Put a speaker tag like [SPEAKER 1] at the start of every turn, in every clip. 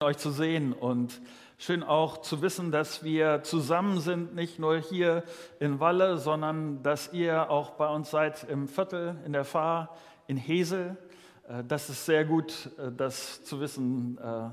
[SPEAKER 1] euch zu sehen und schön auch zu wissen, dass wir zusammen sind, nicht nur hier in Walle, sondern dass ihr auch bei uns seid im Viertel, in der Fahr, in Hesel. Äh, das ist sehr gut, äh, das zu wissen, äh,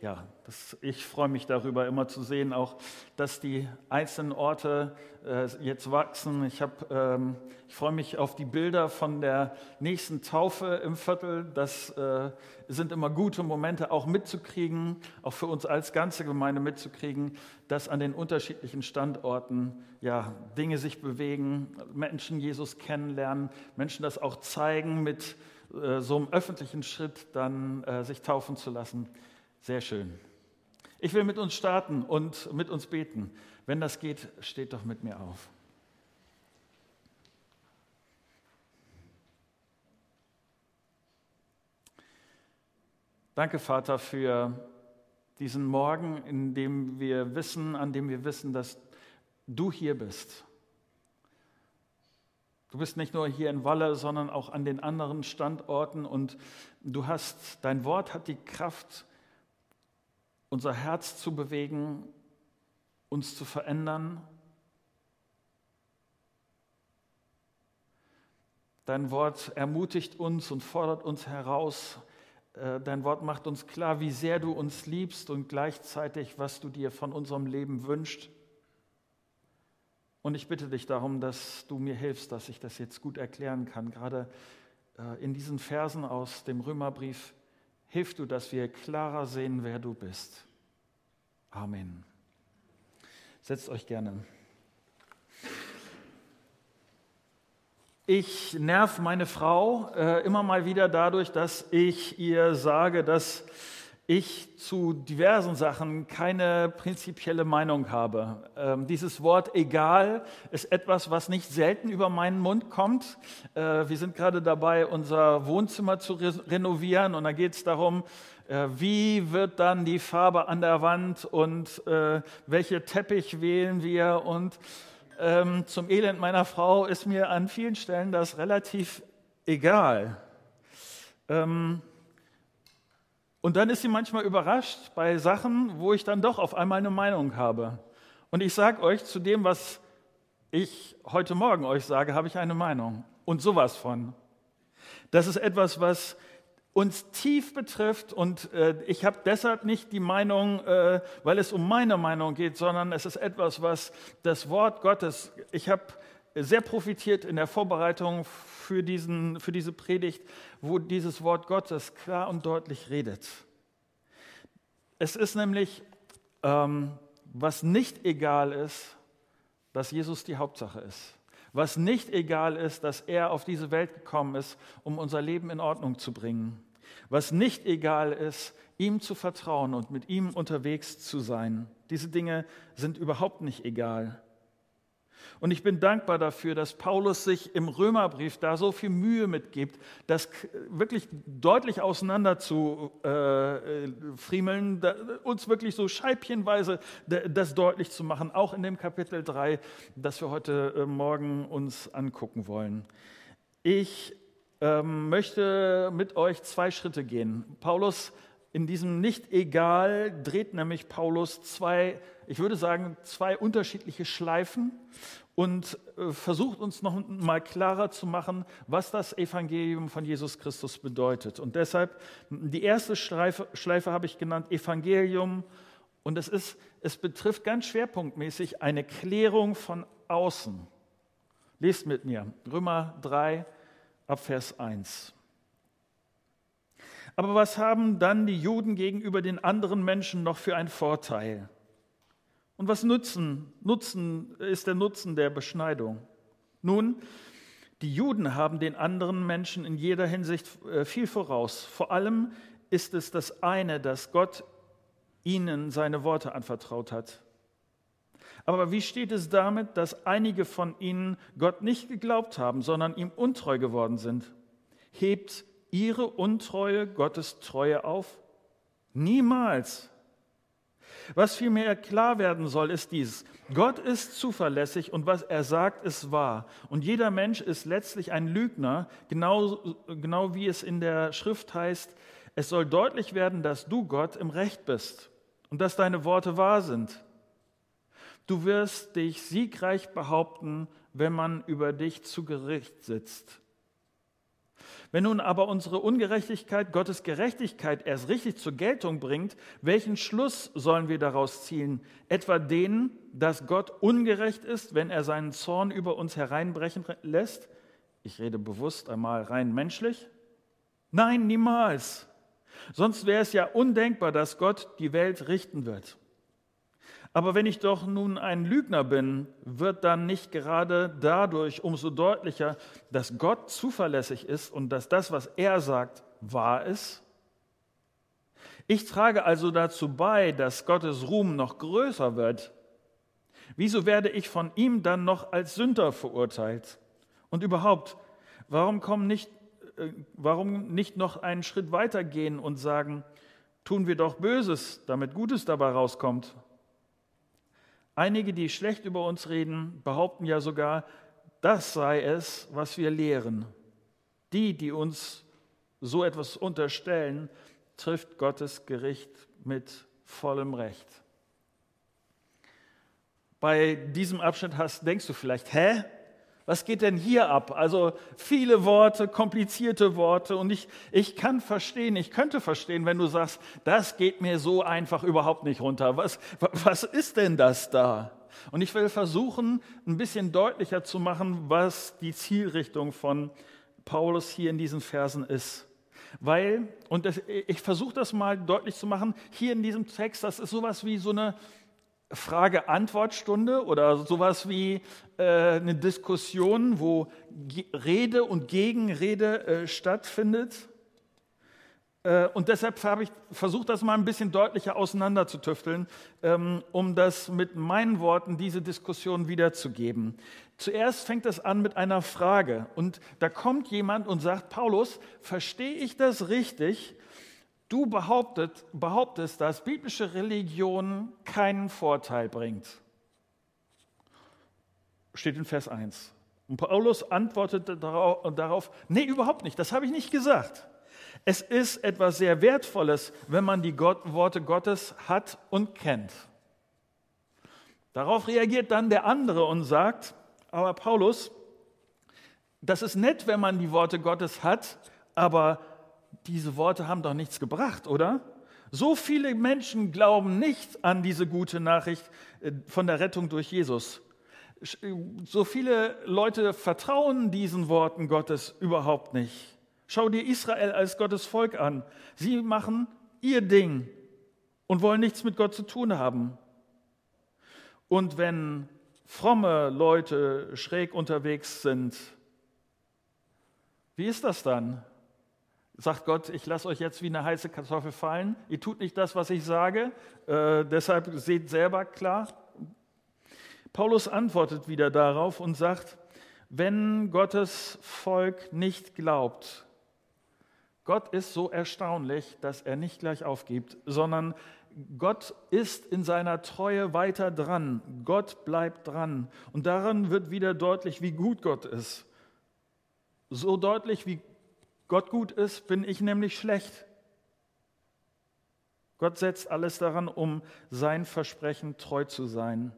[SPEAKER 1] ja, das, ich freue mich darüber immer zu sehen, auch dass die einzelnen Orte äh, jetzt wachsen. Ich, hab, ähm, ich freue mich auf die Bilder von der nächsten Taufe im Viertel. Das äh, sind immer gute Momente, auch mitzukriegen, auch für uns als ganze Gemeinde mitzukriegen, dass an den unterschiedlichen Standorten ja, Dinge sich bewegen, Menschen Jesus kennenlernen, Menschen das auch zeigen mit äh, so einem öffentlichen Schritt, dann äh, sich taufen zu lassen. Sehr schön. Ich will mit uns starten und mit uns beten. Wenn das geht, steht doch mit mir auf. Danke, Vater, für diesen Morgen, in dem wir wissen, an dem wir wissen, dass du hier bist. Du bist nicht nur hier in Walle, sondern auch an den anderen Standorten und du hast, dein Wort hat die Kraft, unser Herz zu bewegen, uns zu verändern. Dein Wort ermutigt uns und fordert uns heraus. Äh, dein Wort macht uns klar, wie sehr du uns liebst und gleichzeitig, was du dir von unserem Leben wünschst. Und ich bitte dich darum, dass du mir hilfst, dass ich das jetzt gut erklären kann. Gerade äh, in diesen Versen aus dem Römerbrief hilf du, dass wir klarer sehen, wer du bist. Amen. Setzt euch gerne. Ich nerv meine Frau äh, immer mal wieder dadurch, dass ich ihr sage, dass ich zu diversen Sachen keine prinzipielle Meinung habe. Ähm, dieses Wort egal ist etwas, was nicht selten über meinen Mund kommt. Äh, wir sind gerade dabei, unser Wohnzimmer zu re renovieren und da geht es darum, äh, wie wird dann die Farbe an der Wand und äh, welche Teppich wählen wir und ähm, zum Elend meiner Frau ist mir an vielen Stellen das relativ egal. Ähm, und dann ist sie manchmal überrascht bei Sachen, wo ich dann doch auf einmal eine Meinung habe. Und ich sage euch, zu dem, was ich heute Morgen euch sage, habe ich eine Meinung. Und sowas von. Das ist etwas, was uns tief betrifft. Und äh, ich habe deshalb nicht die Meinung, äh, weil es um meine Meinung geht, sondern es ist etwas, was das Wort Gottes, ich habe sehr profitiert in der Vorbereitung für, diesen, für diese Predigt, wo dieses Wort Gottes klar und deutlich redet. Es ist nämlich, ähm, was nicht egal ist, dass Jesus die Hauptsache ist. Was nicht egal ist, dass er auf diese Welt gekommen ist, um unser Leben in Ordnung zu bringen. Was nicht egal ist, ihm zu vertrauen und mit ihm unterwegs zu sein. Diese Dinge sind überhaupt nicht egal. Und ich bin dankbar dafür, dass Paulus sich im Römerbrief da so viel Mühe mitgibt, das wirklich deutlich auseinander zu äh, friemeln, da, uns wirklich so scheibchenweise das deutlich zu machen, auch in dem Kapitel 3, das wir heute äh, Morgen uns angucken wollen. Ich ähm, möchte mit euch zwei Schritte gehen. Paulus in diesem Nicht-Egal dreht nämlich Paulus zwei, ich würde sagen, zwei unterschiedliche Schleifen und äh, versucht uns noch mal klarer zu machen, was das Evangelium von Jesus Christus bedeutet. Und deshalb, die erste Schleife, Schleife habe ich genannt, Evangelium. Und es, ist, es betrifft ganz schwerpunktmäßig eine Klärung von außen. Lest mit mir, Römer 3, ab Vers 1. Aber was haben dann die Juden gegenüber den anderen Menschen noch für einen Vorteil? Und was nutzen, nutzen ist der Nutzen der Beschneidung? Nun, die Juden haben den anderen Menschen in jeder Hinsicht äh, viel voraus. Vor allem ist es das eine, dass Gott ihnen seine Worte anvertraut hat. Aber wie steht es damit, dass einige von ihnen Gott nicht geglaubt haben, sondern ihm untreu geworden sind? Hebt ihre Untreue Gottes Treue auf? Niemals. Was vielmehr klar werden soll, ist dies. Gott ist zuverlässig und was er sagt, ist wahr. Und jeder Mensch ist letztlich ein Lügner, genau, genau wie es in der Schrift heißt, Es soll deutlich werden, dass du Gott im Recht bist und dass deine Worte wahr sind. Du wirst dich siegreich behaupten, wenn man über dich zu Gericht sitzt. Wenn nun aber unsere Ungerechtigkeit Gottes Gerechtigkeit erst richtig zur Geltung bringt, welchen Schluss sollen wir daraus ziehen? Etwa den, dass Gott ungerecht ist, wenn er seinen Zorn über uns hereinbrechen lässt? Ich rede bewusst einmal rein menschlich. Nein, niemals. Sonst wäre es ja undenkbar, dass Gott die Welt richten wird. Aber wenn ich doch nun ein Lügner bin, wird dann nicht gerade dadurch umso deutlicher, dass Gott zuverlässig ist und dass das, was er sagt, wahr ist? Ich trage also dazu bei, dass Gottes Ruhm noch größer wird. Wieso werde ich von ihm dann noch als Sünder verurteilt? Und überhaupt, warum, kommen nicht, äh, warum nicht noch einen Schritt weiter gehen und sagen, tun wir doch Böses, damit Gutes dabei rauskommt? Einige, die schlecht über uns reden, behaupten ja sogar, das sei es, was wir lehren. Die, die uns so etwas unterstellen, trifft Gottes Gericht mit vollem Recht. Bei diesem Abschnitt hast, denkst du vielleicht, hä? Was geht denn hier ab? Also viele Worte, komplizierte Worte und ich, ich kann verstehen, ich könnte verstehen, wenn du sagst, das geht mir so einfach überhaupt nicht runter. Was, was ist denn das da? Und ich will versuchen, ein bisschen deutlicher zu machen, was die Zielrichtung von Paulus hier in diesen Versen ist. Weil, und das, ich versuche das mal deutlich zu machen, hier in diesem Text, das ist sowas wie so eine Frage-Antwort-Stunde oder sowas wie äh, eine Diskussion, wo Rede und Gegenrede äh, stattfindet. Äh, und deshalb habe ich versucht, das mal ein bisschen deutlicher auseinanderzutüfteln, ähm, um das mit meinen Worten, diese Diskussion wiederzugeben. Zuerst fängt es an mit einer Frage. Und da kommt jemand und sagt, Paulus, verstehe ich das richtig? Du behauptet, behauptest, dass biblische Religion keinen Vorteil bringt. Steht in Vers 1. Und Paulus antwortete darauf, nee, überhaupt nicht, das habe ich nicht gesagt. Es ist etwas sehr Wertvolles, wenn man die Gott, Worte Gottes hat und kennt. Darauf reagiert dann der andere und sagt, aber Paulus, das ist nett, wenn man die Worte Gottes hat, aber diese Worte haben doch nichts gebracht, oder? So viele Menschen glauben nicht an diese gute Nachricht äh, von der Rettung durch Jesus. Äh, so viele Leute vertrauen diesen Worten Gottes überhaupt nicht. Schau dir Israel als Gottes Volk an. Sie machen ihr Ding und wollen nichts mit Gott zu tun haben. Und wenn fromme Leute schräg unterwegs sind, wie ist das dann? Sagt Gott, ich lasse euch jetzt wie eine heiße Kartoffel fallen. Ihr tut nicht das, was ich sage. Äh, deshalb seht selber klar. Paulus antwortet wieder darauf und sagt, wenn Gottes Volk nicht glaubt, Gott ist so erstaunlich, dass er nicht gleich aufgibt, sondern Gott ist in seiner Treue weiter dran. Gott bleibt dran. Und daran wird wieder deutlich, wie gut Gott ist. So deutlich, wie Gott gut ist, bin ich nämlich schlecht. Gott setzt alles daran, um sein Versprechen treu zu sein.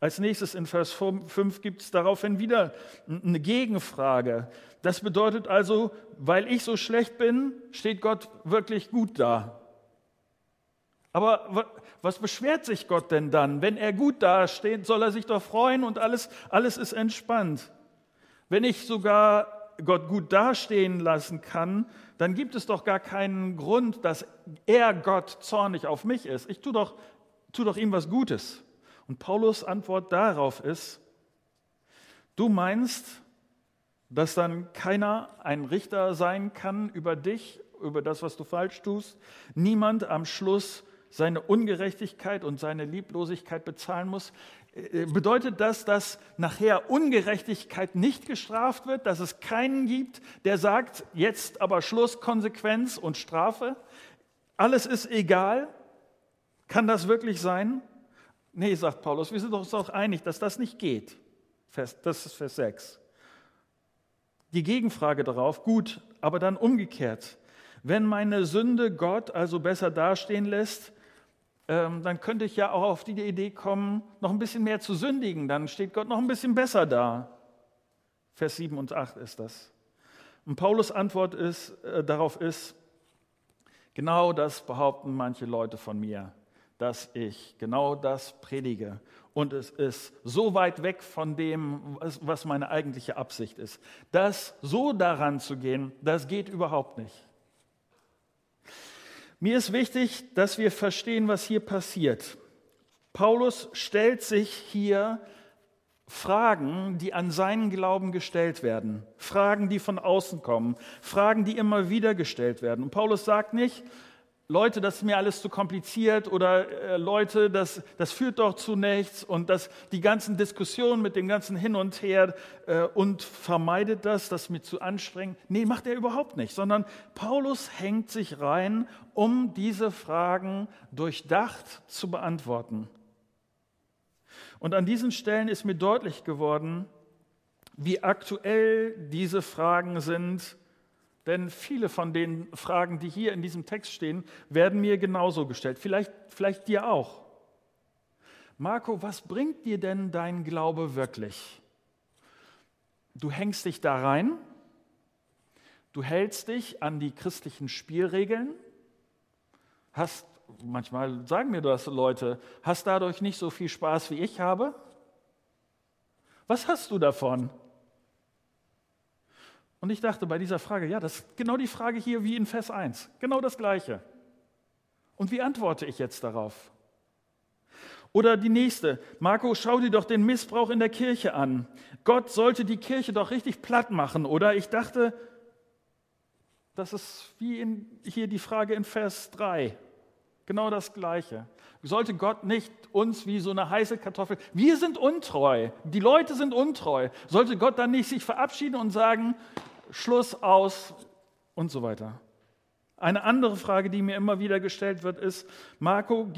[SPEAKER 1] Als nächstes in Vers 5 gibt es daraufhin wieder eine Gegenfrage. Das bedeutet also, weil ich so schlecht bin, steht Gott wirklich gut da. Aber was beschwert sich Gott denn dann? Wenn er gut dasteht, soll er sich doch freuen und alles, alles ist entspannt. Wenn ich sogar Gott gut dastehen lassen kann, dann gibt es doch gar keinen Grund, dass er Gott zornig auf mich ist. Ich tue doch, tu doch ihm was Gutes. Und Paulus Antwort darauf ist, du meinst, dass dann keiner ein Richter sein kann über dich, über das, was du falsch tust, niemand am Schluss seine Ungerechtigkeit und seine Lieblosigkeit bezahlen muss. Äh, bedeutet das, dass nachher Ungerechtigkeit nicht gestraft wird, dass es keinen gibt, der sagt, jetzt aber Schluss, Konsequenz und Strafe? Alles ist egal? Kann das wirklich sein? Nee, sagt Paulus, wir sind uns auch einig, dass das nicht geht. Das ist Vers 6. Die Gegenfrage darauf, gut, aber dann umgekehrt. Wenn meine Sünde Gott also besser dastehen lässt, dann könnte ich ja auch auf die Idee kommen, noch ein bisschen mehr zu sündigen. Dann steht Gott noch ein bisschen besser da. Vers 7 und 8 ist das. Und Paulus Antwort ist, äh, darauf ist, genau das behaupten manche Leute von mir, dass ich genau das predige. Und es ist so weit weg von dem, was meine eigentliche Absicht ist. Das so daran zu gehen, das geht überhaupt nicht. Mir ist wichtig, dass wir verstehen, was hier passiert. Paulus stellt sich hier Fragen, die an seinen Glauben gestellt werden, Fragen, die von außen kommen, Fragen, die immer wieder gestellt werden. Und Paulus sagt nicht, Leute, das ist mir alles zu kompliziert oder äh, Leute, das, das führt doch zu nichts und das, die ganzen Diskussionen mit dem ganzen Hin und Her äh, und vermeidet das, das mir zu anstrengend. Nee, macht er überhaupt nicht, sondern Paulus hängt sich rein, um diese Fragen durchdacht zu beantworten. Und an diesen Stellen ist mir deutlich geworden, wie aktuell diese Fragen sind, denn viele von den Fragen, die hier in diesem Text stehen, werden mir genauso gestellt. Vielleicht, vielleicht dir auch. Marco, was bringt dir denn dein Glaube wirklich? Du hängst dich da rein, du hältst dich an die christlichen Spielregeln, hast, manchmal sagen mir das Leute, hast dadurch nicht so viel Spaß wie ich habe? Was hast du davon? Und ich dachte bei dieser Frage, ja, das ist genau die Frage hier wie in Vers 1. Genau das Gleiche. Und wie antworte ich jetzt darauf? Oder die nächste, Marco, schau dir doch den Missbrauch in der Kirche an. Gott sollte die Kirche doch richtig platt machen. Oder ich dachte, das ist wie in, hier die Frage in Vers 3. Genau das Gleiche. Sollte Gott nicht uns wie so eine heiße Kartoffel, wir sind untreu, die Leute sind untreu, sollte Gott dann nicht sich verabschieden und sagen, Schluss aus und so weiter. Eine andere Frage, die mir immer wieder gestellt wird, ist, Marco,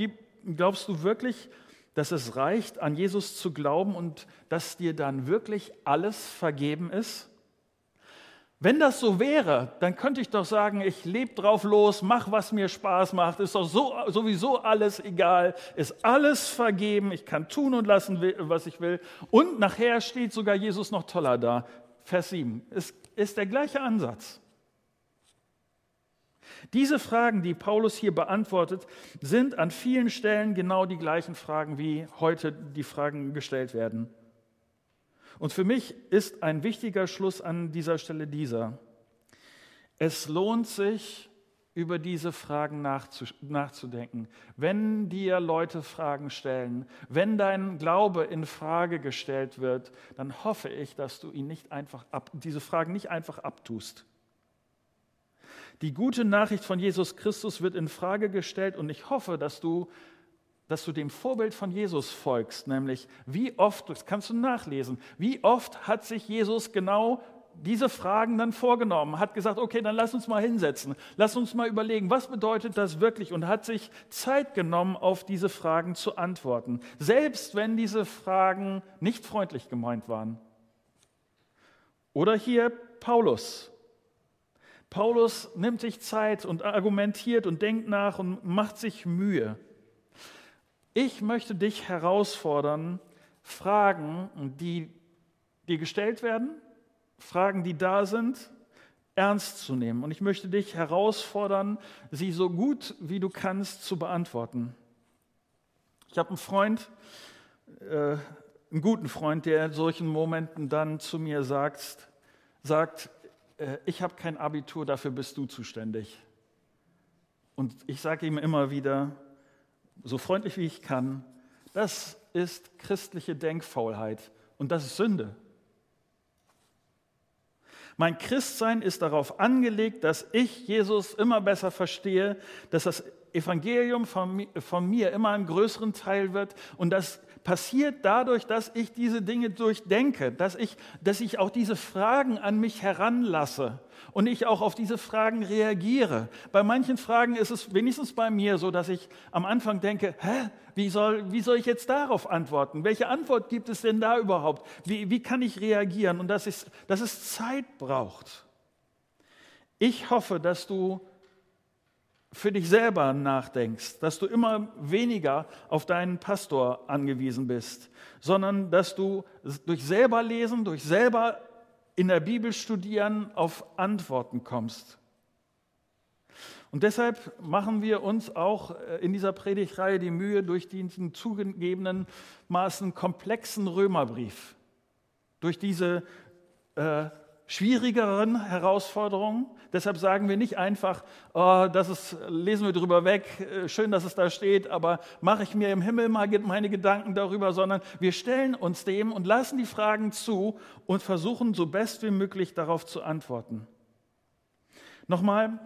[SPEAKER 1] glaubst du wirklich, dass es reicht, an Jesus zu glauben und dass dir dann wirklich alles vergeben ist? Wenn das so wäre, dann könnte ich doch sagen, ich lebe drauf los, mach, was mir Spaß macht, ist doch so, sowieso alles egal, ist alles vergeben, ich kann tun und lassen, was ich will. Und nachher steht sogar Jesus noch toller da. Vers 7. Es ist der gleiche Ansatz. Diese Fragen, die Paulus hier beantwortet, sind an vielen Stellen genau die gleichen Fragen, wie heute die Fragen gestellt werden. Und für mich ist ein wichtiger Schluss an dieser Stelle dieser. Es lohnt sich, über diese Fragen nachzudenken. Wenn dir Leute Fragen stellen, wenn dein Glaube in Frage gestellt wird, dann hoffe ich, dass du ihn nicht einfach ab, diese Fragen nicht einfach abtust. Die gute Nachricht von Jesus Christus wird in Frage gestellt und ich hoffe, dass du dass du dem Vorbild von Jesus folgst, nämlich wie oft, das kannst du nachlesen, wie oft hat sich Jesus genau diese Fragen dann vorgenommen, hat gesagt, okay, dann lass uns mal hinsetzen, lass uns mal überlegen, was bedeutet das wirklich und hat sich Zeit genommen, auf diese Fragen zu antworten, selbst wenn diese Fragen nicht freundlich gemeint waren. Oder hier Paulus. Paulus nimmt sich Zeit und argumentiert und denkt nach und macht sich Mühe. Ich möchte dich herausfordern, Fragen, die dir gestellt werden, Fragen, die da sind, ernst zu nehmen. Und ich möchte dich herausfordern, sie so gut wie du kannst zu beantworten. Ich habe einen Freund, äh, einen guten Freund, der in solchen Momenten dann zu mir sagt, sagt äh, ich habe kein Abitur, dafür bist du zuständig. Und ich sage ihm immer wieder, so freundlich wie ich kann, das ist christliche Denkfaulheit und das ist Sünde. Mein Christsein ist darauf angelegt, dass ich Jesus immer besser verstehe, dass das Evangelium von, mir immer einen größeren Teil wird und das passiert dadurch, dass ich diese Dinge durchdenke, dass ich, dass ich auch diese Fragen an mich heranlasse und ich auch auf diese Fragen reagiere. Bei manchen Fragen ist es wenigstens bei mir so, dass ich am Anfang denke, hä, wie soll, wie soll ich jetzt darauf antworten? Welche Antwort gibt es denn da überhaupt? Wie, wie kann ich reagieren? Und dass es, dass es Zeit braucht. Ich hoffe, dass du für dich selber nachdenkst, dass du immer weniger auf deinen Pastor angewiesen bist, sondern dass du durch selber lesen, durch selber in der Bibel studieren auf Antworten kommst. Und deshalb machen wir uns auch äh, in dieser Predigtreihe die Mühe, durch diesen zugegebenen Maßen komplexen Römerbrief, durch diese äh, schwierigeren Herausforderungen. Deshalb sagen wir nicht einfach, oh, das ist, lesen wir drüber weg, äh, schön, dass es da steht, aber mache ich mir im Himmel mal meine Gedanken darüber, sondern wir stellen uns dem und lassen die Fragen zu und versuchen so best wie möglich darauf zu antworten. Nochmal,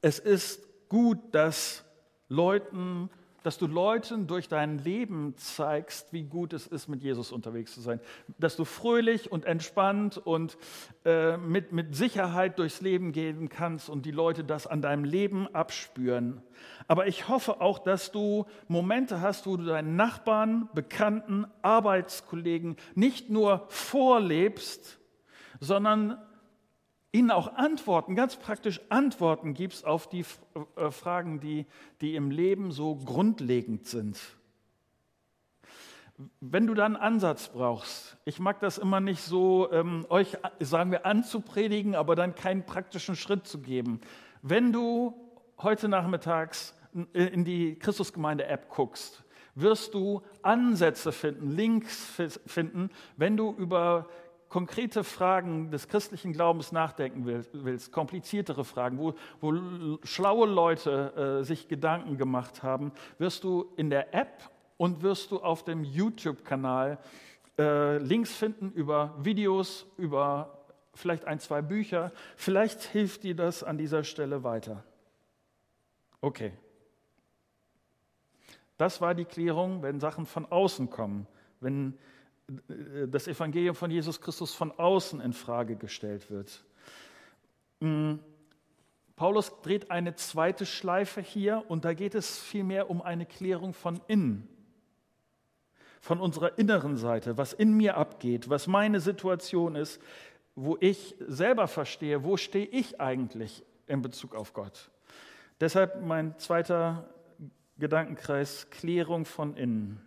[SPEAKER 1] es ist gut, dass Leuten dass du Leuten durch dein Leben zeigst, wie gut es ist, mit Jesus unterwegs zu sein. Dass du fröhlich und entspannt und äh, mit, mit Sicherheit durchs Leben gehen kannst und die Leute das an deinem Leben abspüren. Aber ich hoffe auch, dass du Momente hast, wo du deinen Nachbarn, Bekannten, Arbeitskollegen nicht nur vorlebst, sondern ihnen auch Antworten, ganz praktisch Antworten gibst auf die äh, Fragen, die, die im Leben so grundlegend sind. Wenn du dann einen Ansatz brauchst, ich mag das immer nicht so, ähm, euch, sagen wir, anzupredigen, aber dann keinen praktischen Schritt zu geben. Wenn du heute nachmittags in die Christusgemeinde-App guckst, wirst du Ansätze finden, Links finden, wenn du über konkrete Fragen des christlichen Glaubens nachdenken willst, kompliziertere Fragen, wo, wo schlaue Leute äh, sich Gedanken gemacht haben, wirst du in der App und wirst du auf dem YouTube-Kanal äh, Links finden über Videos, über vielleicht ein, zwei Bücher. Vielleicht hilft dir das an dieser Stelle weiter. Okay. Das war die Klärung, wenn Sachen von außen kommen, wenn das Evangelium von Jesus Christus von außen in Frage gestellt wird. Mm, Paulus dreht eine zweite Schleife hier und da geht es vielmehr um eine Klärung von innen, von unserer inneren Seite, was in mir abgeht, was meine Situation ist, wo ich selber verstehe, wo stehe ich eigentlich in Bezug auf Gott. Deshalb mein zweiter Gedankenkreis, Klärung von innen.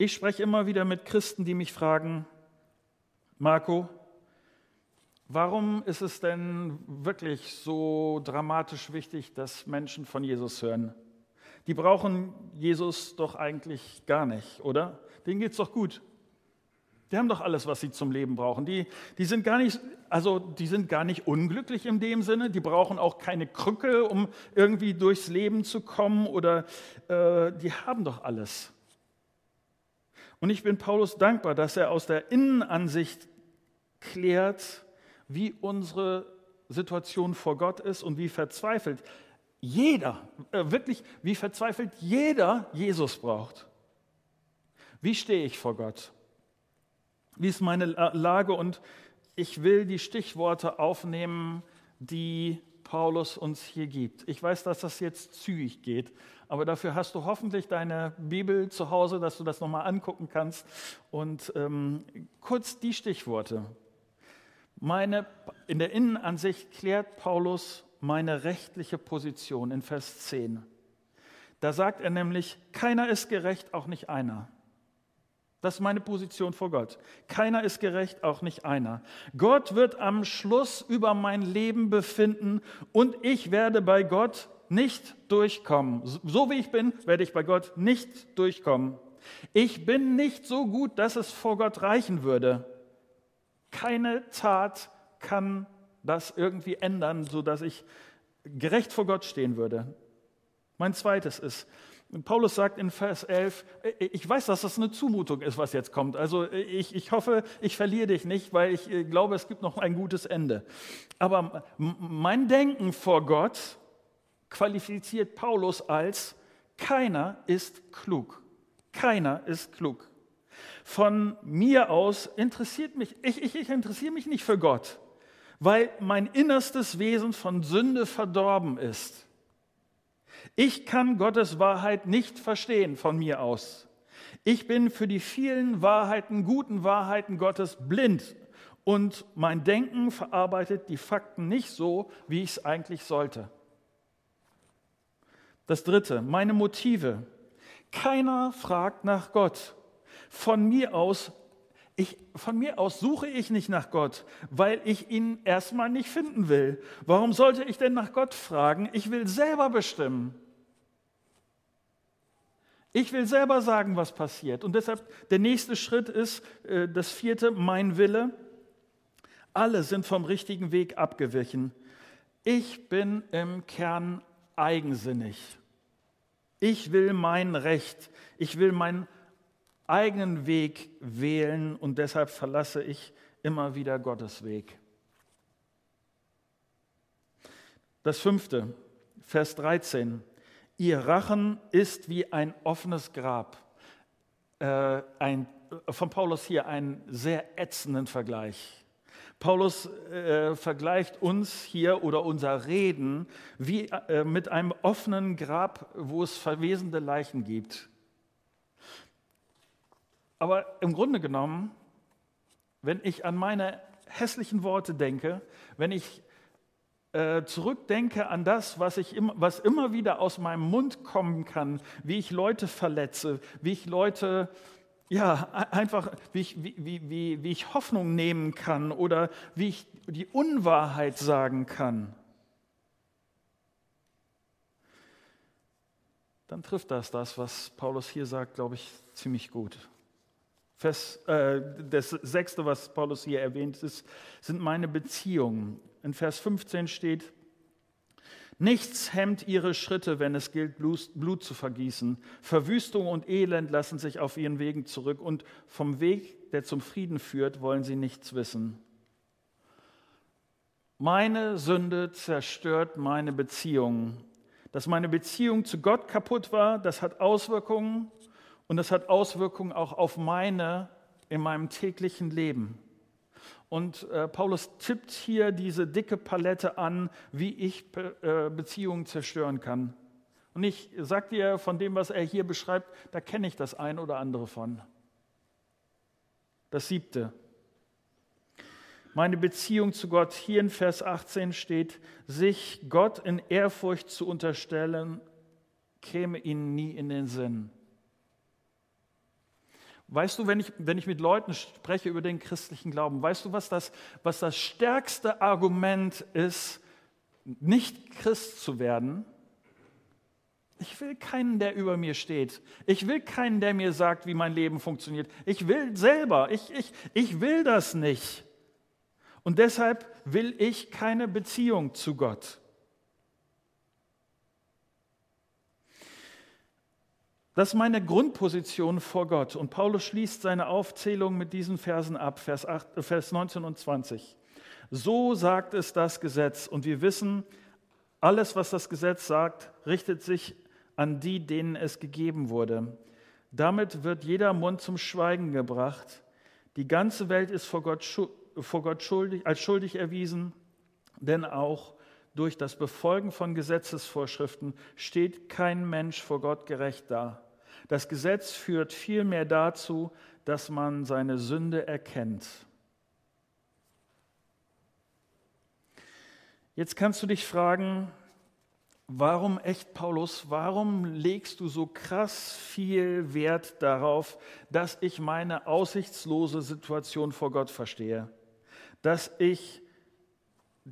[SPEAKER 1] Ich spreche immer wieder mit Christen, die mich fragen, Marco, warum ist es denn wirklich so dramatisch wichtig, dass Menschen von Jesus hören? Die brauchen Jesus doch eigentlich gar nicht, oder? Denen geht es doch gut. Die haben doch alles, was sie zum Leben brauchen. Die, die, sind gar nicht, also die sind gar nicht unglücklich in dem Sinne. Die brauchen auch keine Krücke, um irgendwie durchs Leben zu kommen. Oder äh, die haben doch alles. Und ich bin Paulus dankbar, dass er aus der Innenansicht klärt, wie unsere Situation vor Gott ist und wie verzweifelt jeder, äh, wirklich, wie verzweifelt jeder Jesus braucht. Wie stehe ich vor Gott? Wie ist meine Lage? Und ich will die Stichworte aufnehmen, die Paulus uns hier gibt. Ich weiß, dass das jetzt zügig geht, aber dafür hast du hoffentlich deine Bibel zu Hause, dass du das nochmal angucken kannst. Und ähm, kurz die Stichworte. Meine, in der Innenansicht klärt Paulus meine rechtliche Position in Vers 10. Da sagt er nämlich, keiner ist gerecht, auch nicht einer. Das ist meine Position vor Gott. Keiner ist gerecht, auch nicht einer. Gott wird am Schluss über mein Leben befinden und ich werde bei Gott nicht durchkommen. So wie ich bin, werde ich bei Gott nicht durchkommen. Ich bin nicht so gut, dass es vor Gott reichen würde. Keine Tat kann das irgendwie ändern, sodass ich gerecht vor Gott stehen würde. Mein zweites ist, Paulus sagt in Vers 11, ich weiß, dass das eine Zumutung ist, was jetzt kommt. Also ich, ich hoffe, ich verliere dich nicht, weil ich äh, glaube, es gibt noch ein gutes Ende. Aber mein Denken vor Gott qualifiziert Paulus als, keiner ist klug. Keiner ist klug. Von mir aus interessiert mich, ich, ich, ich interessiere mich nicht für Gott, weil mein innerstes Wesen von Sünde verdorben ist. Ich kann Gottes Wahrheit nicht verstehen von mir aus. Ich bin für die vielen Wahrheiten, guten Wahrheiten Gottes blind und mein Denken verarbeitet die Fakten nicht so, wie ich es eigentlich sollte. Das dritte, meine Motive. Keiner fragt nach Gott. Von mir aus, ich, von mir aus suche ich nicht nach Gott, weil ich ihn erstmal nicht finden will. Warum sollte ich denn nach Gott fragen? Ich will selber bestimmen. Ich will selber sagen, was passiert. Und deshalb der nächste Schritt ist äh, das vierte, mein Wille. Alle sind vom richtigen Weg abgewichen. Ich bin im Kern eigensinnig. Ich will mein Recht. Ich will meinen eigenen Weg wählen und deshalb verlasse ich immer wieder Gottes Weg. Das fünfte, Vers 13. Ihr Rachen ist wie ein offenes Grab. Äh, ein, von Paulus hier einen sehr ätzenden Vergleich. Paulus äh, vergleicht uns hier oder unser Reden wie äh, mit einem offenen Grab, wo es verwesende Leichen gibt. Aber im Grunde genommen, wenn ich an meine hässlichen Worte denke, wenn ich äh, zurückdenke an das, was, ich im, was immer wieder aus meinem Mund kommen kann, wie ich Leute verletze, wie ich Leute, ja, einfach, wie ich, wie, wie, wie ich Hoffnung nehmen kann oder wie ich die Unwahrheit sagen kann, dann trifft das das, was Paulus hier sagt, glaube ich, ziemlich gut. Vers, äh, das sechste, was Paulus hier erwähnt, ist, sind meine Beziehungen in Vers 15 steht, Nichts hemmt ihre Schritte, wenn es gilt, Blut zu vergießen. Verwüstung und Elend lassen sich auf ihren Wegen zurück und vom Weg, der zum Frieden führt, wollen sie nichts wissen. Meine Sünde zerstört meine Beziehung. Dass meine Beziehung zu Gott kaputt war, das hat Auswirkungen und das hat Auswirkungen auch auf meine in meinem täglichen Leben. Und äh, Paulus tippt hier diese dicke Palette an, wie ich äh, Beziehungen zerstören kann. Und ich sage dir von dem, was er hier beschreibt, da kenne ich das ein oder andere von. Das siebte. Meine Beziehung zu Gott, hier in Vers 18 steht, sich Gott in Ehrfurcht zu unterstellen, käme ihnen nie in den Sinn. Weißt du, wenn ich, wenn ich mit Leuten spreche über den christlichen Glauben, weißt du, was das, was das stärkste Argument ist, nicht Christ zu werden? Ich will keinen, der über mir steht. Ich will keinen, der mir sagt, wie mein Leben funktioniert. Ich will selber. Ich, ich, ich will das nicht. Und deshalb will ich keine Beziehung zu Gott. Das ist meine Grundposition vor Gott. Und Paulus schließt seine Aufzählung mit diesen Versen ab, Vers, 8, Vers 19 und 20. So sagt es das Gesetz. Und wir wissen, alles, was das Gesetz sagt, richtet sich an die, denen es gegeben wurde. Damit wird jeder Mund zum Schweigen gebracht. Die ganze Welt ist vor Gott, vor Gott schuldig, als schuldig erwiesen, denn auch durch das Befolgen von Gesetzesvorschriften steht kein Mensch vor Gott gerecht da. Das Gesetz führt vielmehr dazu, dass man seine Sünde erkennt. Jetzt kannst du dich fragen, warum echt Paulus, warum legst du so krass viel Wert darauf, dass ich meine aussichtslose Situation vor Gott verstehe, dass ich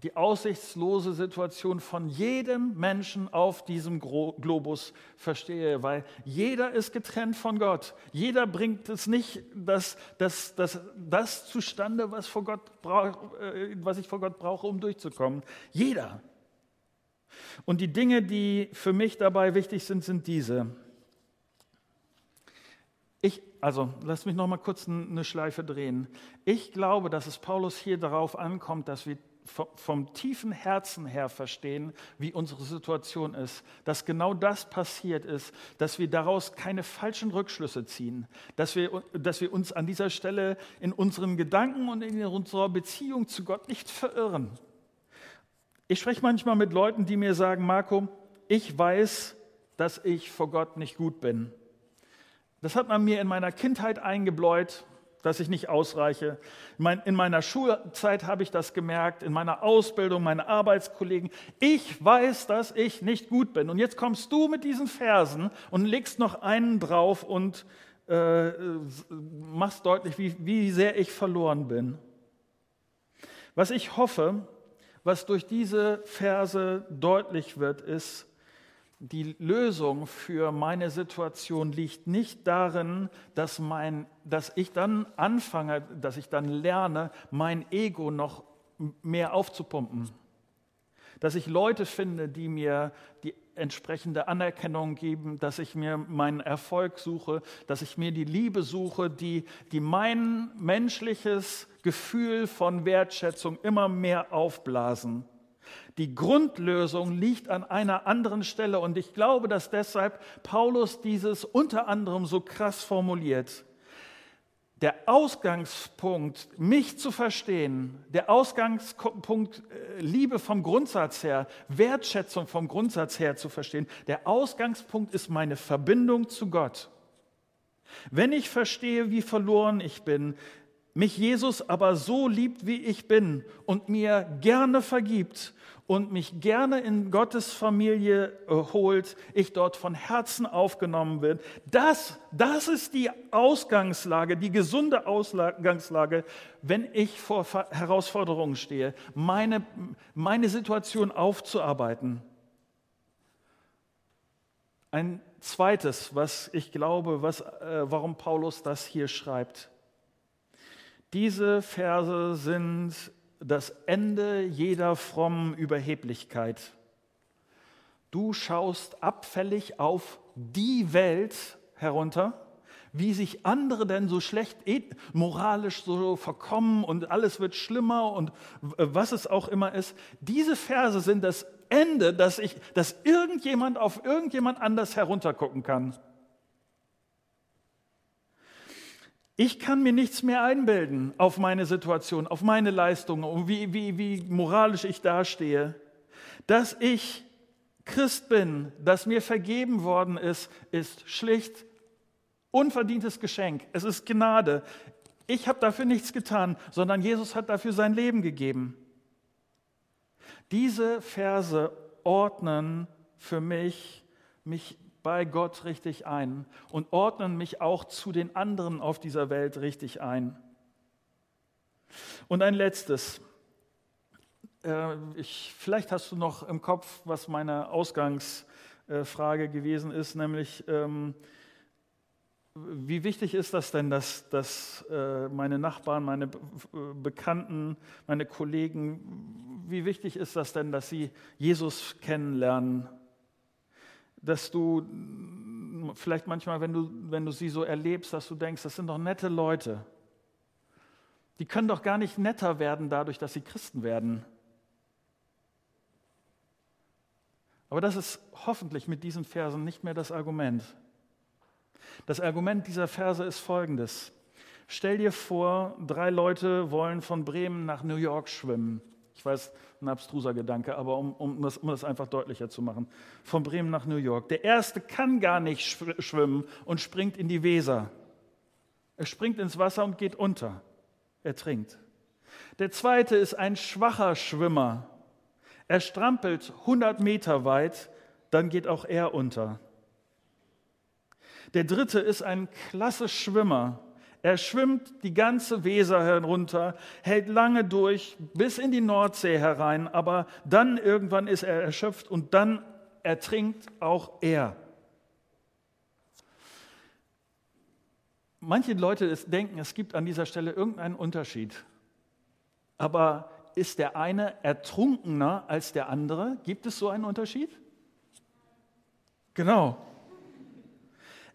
[SPEAKER 1] die aussichtslose Situation von jedem Menschen auf diesem Globus verstehe, weil jeder ist getrennt von Gott. Jeder bringt es nicht das, das, das, das zustande, was, vor Gott brauch, äh, was ich vor Gott brauche, um durchzukommen. Jeder. Und die Dinge, die für mich dabei wichtig sind, sind diese. Ich, also, lass mich noch mal kurz eine Schleife drehen. Ich glaube, dass es Paulus hier darauf ankommt, dass wir vom tiefen Herzen her verstehen, wie unsere Situation ist, dass genau das passiert ist, dass wir daraus keine falschen Rückschlüsse ziehen, dass wir, dass wir uns an dieser Stelle in unseren Gedanken und in unserer Beziehung zu Gott nicht verirren. Ich spreche manchmal mit Leuten, die mir sagen, Marco, ich weiß, dass ich vor Gott nicht gut bin. Das hat man mir in meiner Kindheit eingebläut, dass ich nicht ausreiche. In meiner Schulzeit habe ich das gemerkt, in meiner Ausbildung, meine Arbeitskollegen. Ich weiß, dass ich nicht gut bin. Und jetzt kommst du mit diesen Versen und legst noch einen drauf und äh, machst deutlich, wie, wie sehr ich verloren bin. Was ich hoffe, was durch diese Verse deutlich wird, ist, die Lösung für meine Situation liegt nicht darin, dass, mein, dass ich dann anfange, dass ich dann lerne, mein Ego noch mehr aufzupumpen. Dass ich Leute finde, die mir die entsprechende Anerkennung geben, dass ich mir meinen Erfolg suche, dass ich mir die Liebe suche, die, die mein menschliches Gefühl von Wertschätzung immer mehr aufblasen. Die Grundlösung liegt an einer anderen Stelle und ich glaube, dass deshalb Paulus dieses unter anderem so krass formuliert. Der Ausgangspunkt, mich zu verstehen, der Ausgangspunkt, äh, Liebe vom Grundsatz her, Wertschätzung vom Grundsatz her zu verstehen, der Ausgangspunkt ist meine Verbindung zu Gott. Wenn ich verstehe, wie verloren ich bin, mich Jesus aber so liebt, wie ich bin und mir gerne vergibt und mich gerne in Gottes Familie äh, holt, ich dort von Herzen aufgenommen wird. Das, das ist die Ausgangslage, die gesunde Ausgangslage, wenn ich vor Herausforderungen stehe, meine, meine Situation aufzuarbeiten. Ein zweites, was ich glaube, was, äh, warum Paulus das hier schreibt. Diese Verse sind das Ende jeder frommen Überheblichkeit. Du schaust abfällig auf die Welt herunter, wie sich andere denn so schlecht moralisch so verkommen und alles wird schlimmer und was es auch immer ist. Diese Verse sind das Ende, dass, ich, dass irgendjemand auf irgendjemand anders heruntergucken kann. Ich kann mir nichts mehr einbilden auf meine Situation, auf meine Leistungen, wie, wie, wie moralisch ich dastehe. Dass ich Christ bin, dass mir vergeben worden ist, ist schlicht unverdientes Geschenk. Es ist Gnade. Ich habe dafür nichts getan, sondern Jesus hat dafür sein Leben gegeben. Diese Verse ordnen für mich, mich bei Gott richtig ein und ordnen mich auch zu den anderen auf dieser Welt richtig ein. Und ein letztes. Äh, ich, vielleicht hast du noch im Kopf, was meine Ausgangsfrage gewesen ist, nämlich ähm, wie wichtig ist das denn, dass, dass äh, meine Nachbarn, meine Bekannten, meine Kollegen, wie wichtig ist das denn, dass sie Jesus kennenlernen? Dass du vielleicht manchmal, wenn du, wenn du sie so erlebst, dass du denkst, das sind doch nette Leute. Die können doch gar nicht netter werden dadurch, dass sie Christen werden. Aber das ist hoffentlich mit diesen Versen nicht mehr das Argument. Das Argument dieser Verse ist folgendes. Stell dir vor, drei Leute wollen von Bremen nach New York schwimmen. Ich weiß, ein abstruser Gedanke, aber um, um, das, um das einfach deutlicher zu machen. Von Bremen nach New York. Der erste kann gar nicht schwimmen und springt in die Weser. Er springt ins Wasser und geht unter. Er trinkt. Der zweite ist ein schwacher Schwimmer. Er strampelt 100 Meter weit, dann geht auch er unter. Der dritte ist ein klasse Schwimmer. Er schwimmt die ganze Weser herunter, hält lange durch bis in die Nordsee herein, aber dann irgendwann ist er erschöpft und dann ertrinkt auch er. Manche Leute denken, es gibt an dieser Stelle irgendeinen Unterschied. Aber ist der eine ertrunkener als der andere? Gibt es so einen Unterschied? Genau.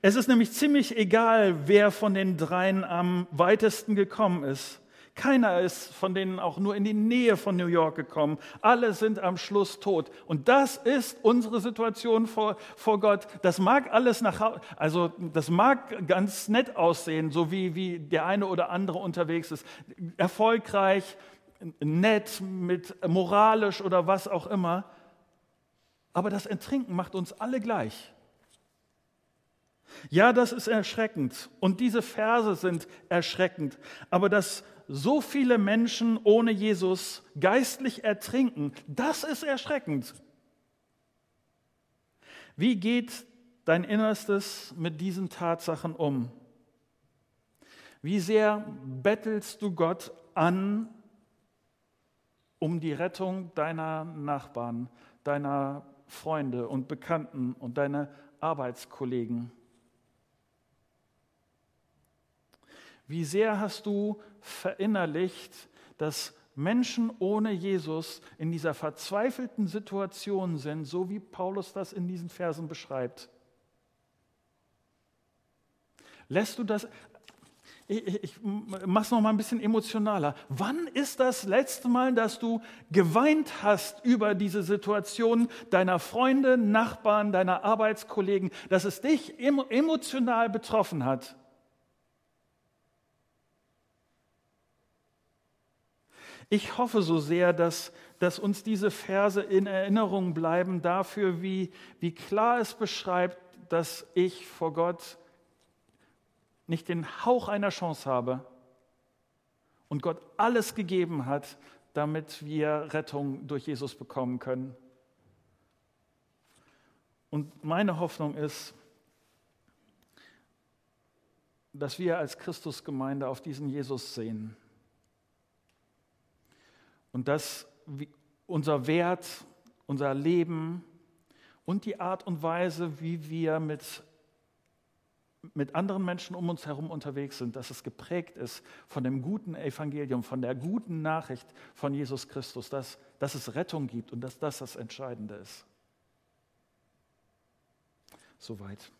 [SPEAKER 1] Es ist nämlich ziemlich egal, wer von den dreien am weitesten gekommen ist. Keiner ist von denen auch nur in die Nähe von New York gekommen. Alle sind am Schluss tot. Und das ist unsere Situation vor, vor Gott. Das mag alles nach, also das mag ganz nett aussehen, so wie, wie der eine oder andere unterwegs ist. Erfolgreich, nett, mit moralisch oder was auch immer. Aber das Enttrinken macht uns alle gleich. Ja, das ist erschreckend und diese Verse sind erschreckend, aber dass so viele Menschen ohne Jesus geistlich ertrinken, das ist erschreckend. Wie geht dein Innerstes mit diesen Tatsachen um? Wie sehr bettelst du Gott an um die Rettung deiner Nachbarn, deiner Freunde und Bekannten und deiner Arbeitskollegen? Wie sehr hast du verinnerlicht, dass Menschen ohne Jesus in dieser verzweifelten Situation sind, so wie Paulus das in diesen Versen beschreibt? Lässt du das, ich, ich mache es noch mal ein bisschen emotionaler. Wann ist das letzte Mal, dass du geweint hast über diese Situation deiner Freunde, Nachbarn, deiner Arbeitskollegen, dass es dich emotional betroffen hat? Ich hoffe so sehr, dass, dass uns diese Verse in Erinnerung bleiben dafür, wie, wie klar es beschreibt, dass ich vor Gott nicht den Hauch einer Chance habe und Gott alles gegeben hat, damit wir Rettung durch Jesus bekommen können. Und meine Hoffnung ist, dass wir als Christusgemeinde auf diesen Jesus sehen und dass unser Wert, unser Leben und die Art und Weise, wie wir mit, mit anderen Menschen um uns herum unterwegs sind, dass es geprägt ist von dem guten Evangelium, von der guten Nachricht von Jesus Christus, dass, dass es Rettung gibt und dass das das Entscheidende ist. Soweit.